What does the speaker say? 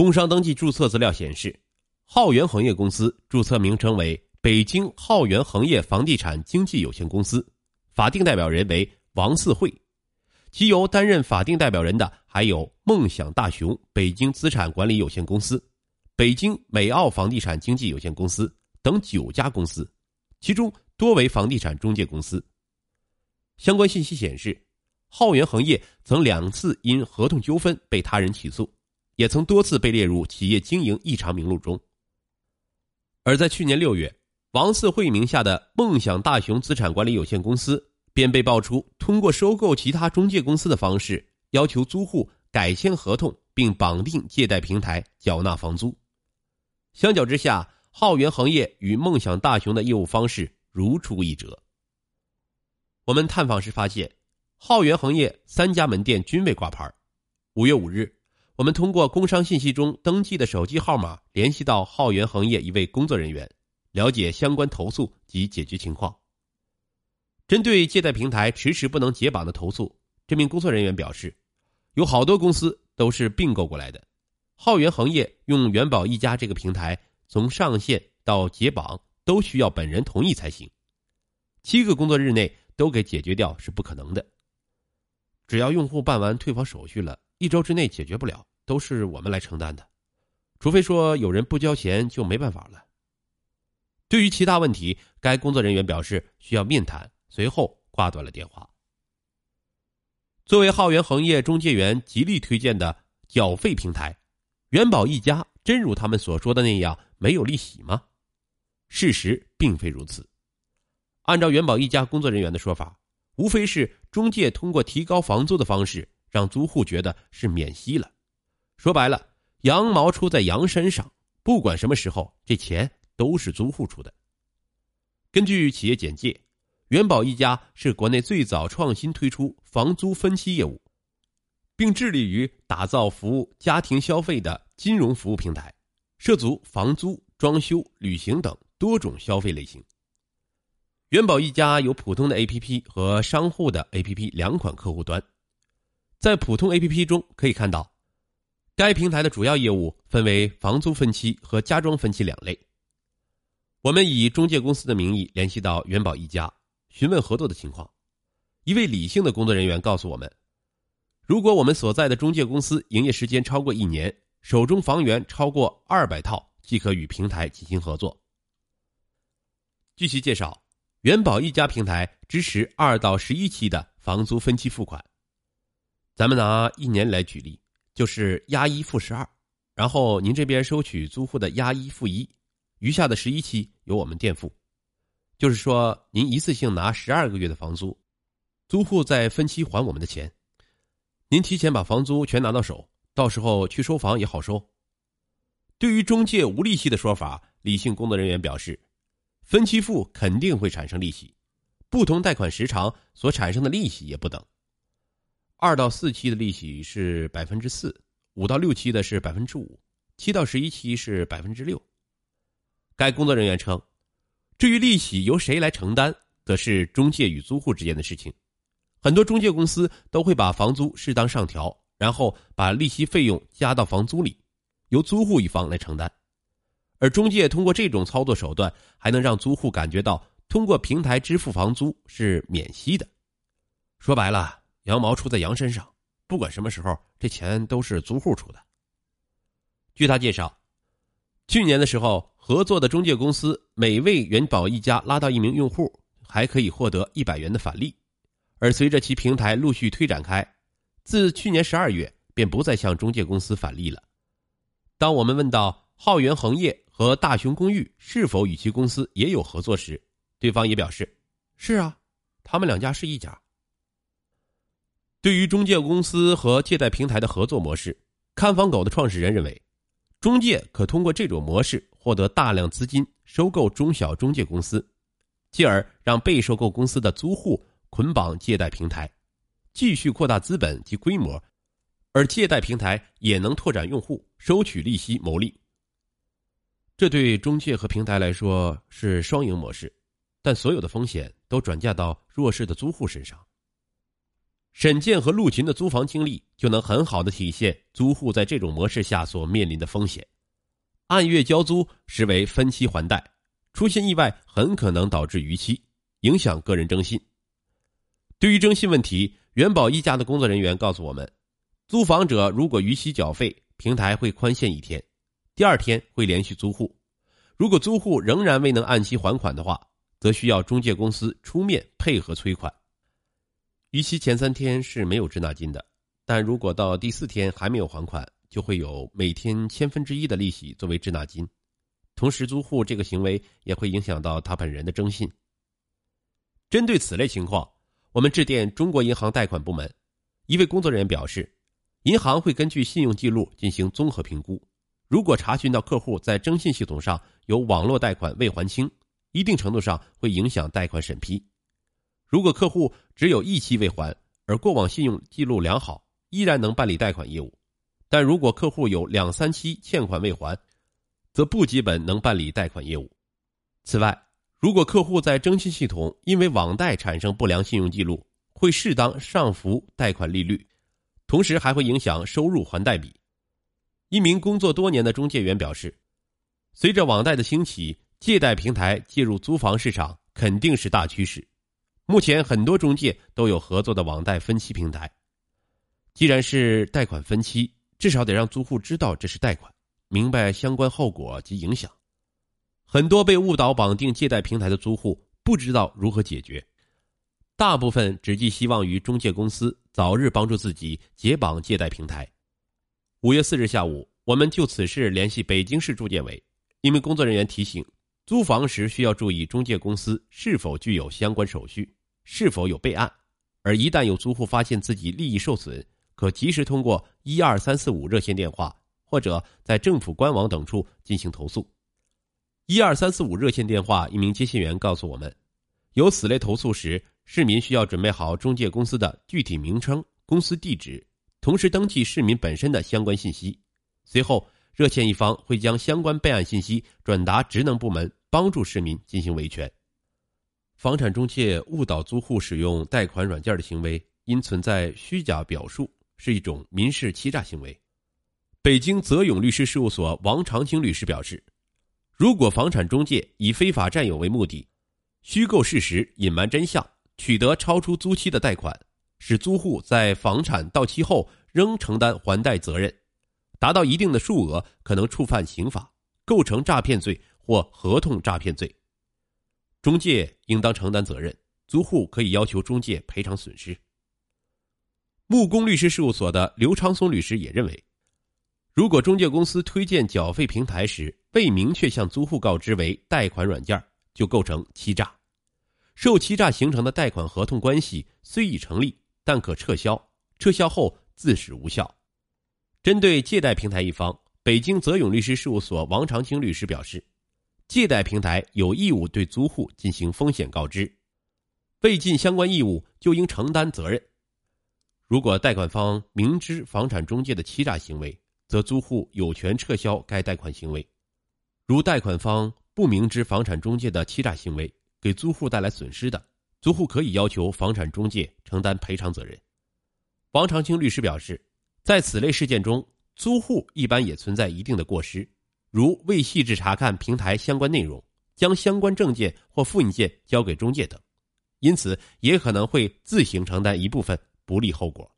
工商登记注册资料显示，浩源恒业公司注册名称为北京浩源恒业房地产经纪有限公司，法定代表人为王四惠，其由担任法定代表人的还有梦想大雄北京资产管理有限公司、北京美奥房地产经纪有限公司等九家公司，其中多为房地产中介公司。相关信息显示，浩源恒业曾两次因合同纠纷被他人起诉。也曾多次被列入企业经营异常名录中。而在去年六月，王四惠名下的梦想大雄资产管理有限公司便被爆出通过收购其他中介公司的方式，要求租户改签合同并绑定借贷平台缴纳房租。相较之下，浩源恒业与梦想大雄的业务方式如出一辙。我们探访时发现，浩源恒业三家门店均未挂牌。五月五日。我们通过工商信息中登记的手机号码联系到浩源恒业一位工作人员，了解相关投诉及解决情况。针对借贷平台迟迟不能解绑的投诉，这名工作人员表示，有好多公司都是并购过来的，浩源恒业用元宝一家这个平台，从上线到解绑都需要本人同意才行，七个工作日内都给解决掉是不可能的。只要用户办完退房手续了，一周之内解决不了。都是我们来承担的，除非说有人不交钱就没办法了。对于其他问题，该工作人员表示需要面谈，随后挂断了电话。作为浩源恒业中介员极力推荐的缴费平台，元宝一家真如他们所说的那样没有利息吗？事实并非如此。按照元宝一家工作人员的说法，无非是中介通过提高房租的方式，让租户觉得是免息了。说白了，羊毛出在羊身上，不管什么时候，这钱都是租户出的。根据企业简介，元宝一家是国内最早创新推出房租分期业务，并致力于打造服务家庭消费的金融服务平台，涉足房租、装修、旅行等多种消费类型。元宝一家有普通的 APP 和商户的 APP 两款客户端，在普通 APP 中可以看到。该平台的主要业务分为房租分期和家装分期两类。我们以中介公司的名义联系到元宝一家，询问合作的情况。一位理性的工作人员告诉我们，如果我们所在的中介公司营业时间超过一年，手中房源超过二百套，即可与平台进行合作。据其介绍，元宝一家平台支持二到十一期的房租分期付款。咱们拿一年来举例。就是押一付十二，然后您这边收取租户的押一付一，余下的十一期由我们垫付。就是说，您一次性拿十二个月的房租，租户再分期还我们的钱。您提前把房租全拿到手，到时候去收房也好收。对于中介无利息的说法，理性工作人员表示，分期付肯定会产生利息，不同贷款时长所产生的利息也不等。二到四期的利息是百分之四，五到六期的是百分之五，七到十一期是百分之六。该工作人员称，至于利息由谁来承担，则是中介与租户之间的事情。很多中介公司都会把房租适当上调，然后把利息费用加到房租里，由租户一方来承担。而中介通过这种操作手段，还能让租户感觉到通过平台支付房租是免息的。说白了。羊毛出在羊身上，不管什么时候，这钱都是租户出的。据他介绍，去年的时候，合作的中介公司每为元宝一家拉到一名用户，还可以获得一百元的返利。而随着其平台陆续推展开，自去年十二月便不再向中介公司返利了。当我们问到浩源恒业和大雄公寓是否与其公司也有合作时，对方也表示：“是啊，他们两家是一家。”对于中介公司和借贷平台的合作模式，看房狗的创始人认为，中介可通过这种模式获得大量资金，收购中小中介公司，继而让被收购公司的租户捆绑借贷平台，继续扩大资本及规模，而借贷平台也能拓展用户，收取利息牟利。这对中介和平台来说是双赢模式，但所有的风险都转嫁到弱势的租户身上。沈建和陆琴的租房经历就能很好的体现租户在这种模式下所面临的风险。按月交租实为分期还贷，出现意外很可能导致逾期，影响个人征信。对于征信问题，元宝一家的工作人员告诉我们，租房者如果逾期缴费，平台会宽限一天，第二天会联系租户。如果租户仍然未能按期还款的话，则需要中介公司出面配合催款。逾期前三天是没有滞纳金的，但如果到第四天还没有还款，就会有每天千分之一的利息作为滞纳金。同时，租户这个行为也会影响到他本人的征信。针对此类情况，我们致电中国银行贷款部门，一位工作人员表示，银行会根据信用记录进行综合评估。如果查询到客户在征信系统上有网络贷款未还清，一定程度上会影响贷款审批。如果客户只有一期未还，而过往信用记录良好，依然能办理贷款业务；但如果客户有两三期欠款未还，则不基本能办理贷款业务。此外，如果客户在征信系统因为网贷产生不良信用记录，会适当上浮贷款利率，同时还会影响收入还贷比。一名工作多年的中介员表示，随着网贷的兴起，借贷平台介入租房市场肯定是大趋势。目前很多中介都有合作的网贷分期平台。既然是贷款分期，至少得让租户知道这是贷款，明白相关后果及影响。很多被误导绑定借贷平台的租户不知道如何解决，大部分只寄希望于中介公司早日帮助自己解绑借贷平台。五月四日下午，我们就此事联系北京市住建委，一名工作人员提醒，租房时需要注意中介公司是否具有相关手续。是否有备案？而一旦有租户发现自己利益受损，可及时通过一二三四五热线电话或者在政府官网等处进行投诉。一二三四五热线电话，一名接线员告诉我们，有此类投诉时，市民需要准备好中介公司的具体名称、公司地址，同时登记市民本身的相关信息。随后，热线一方会将相关备案信息转达职能部门，帮助市民进行维权。房产中介误导租户使用贷款软件的行为，因存在虚假表述，是一种民事欺诈行为。北京泽永律师事务所王长青律师表示，如果房产中介以非法占有为目的，虚构事实、隐瞒真相，取得超出租期的贷款，使租户在房产到期后仍承担还贷责任，达到一定的数额，可能触犯刑法，构成诈骗罪或合同诈骗罪。中介应当承担责任，租户可以要求中介赔偿损失。木工律师事务所的刘昌松律师也认为，如果中介公司推荐缴费平台时未明确向租户告知为贷款软件，就构成欺诈。受欺诈形成的贷款合同关系虽已成立，但可撤销，撤销后自始无效。针对借贷平台一方，北京泽永律师事务所王长青律师表示。借贷平台有义务对租户进行风险告知，未尽相关义务就应承担责任。如果贷款方明知房产中介的欺诈行为，则租户有权撤销该贷款行为；如贷款方不明知房产中介的欺诈行为给租户带来损失的，租户可以要求房产中介承担赔偿责任。王长青律师表示，在此类事件中，租户一般也存在一定的过失。如未细致查看平台相关内容，将相关证件或复印件交给中介等，因此也可能会自行承担一部分不利后果。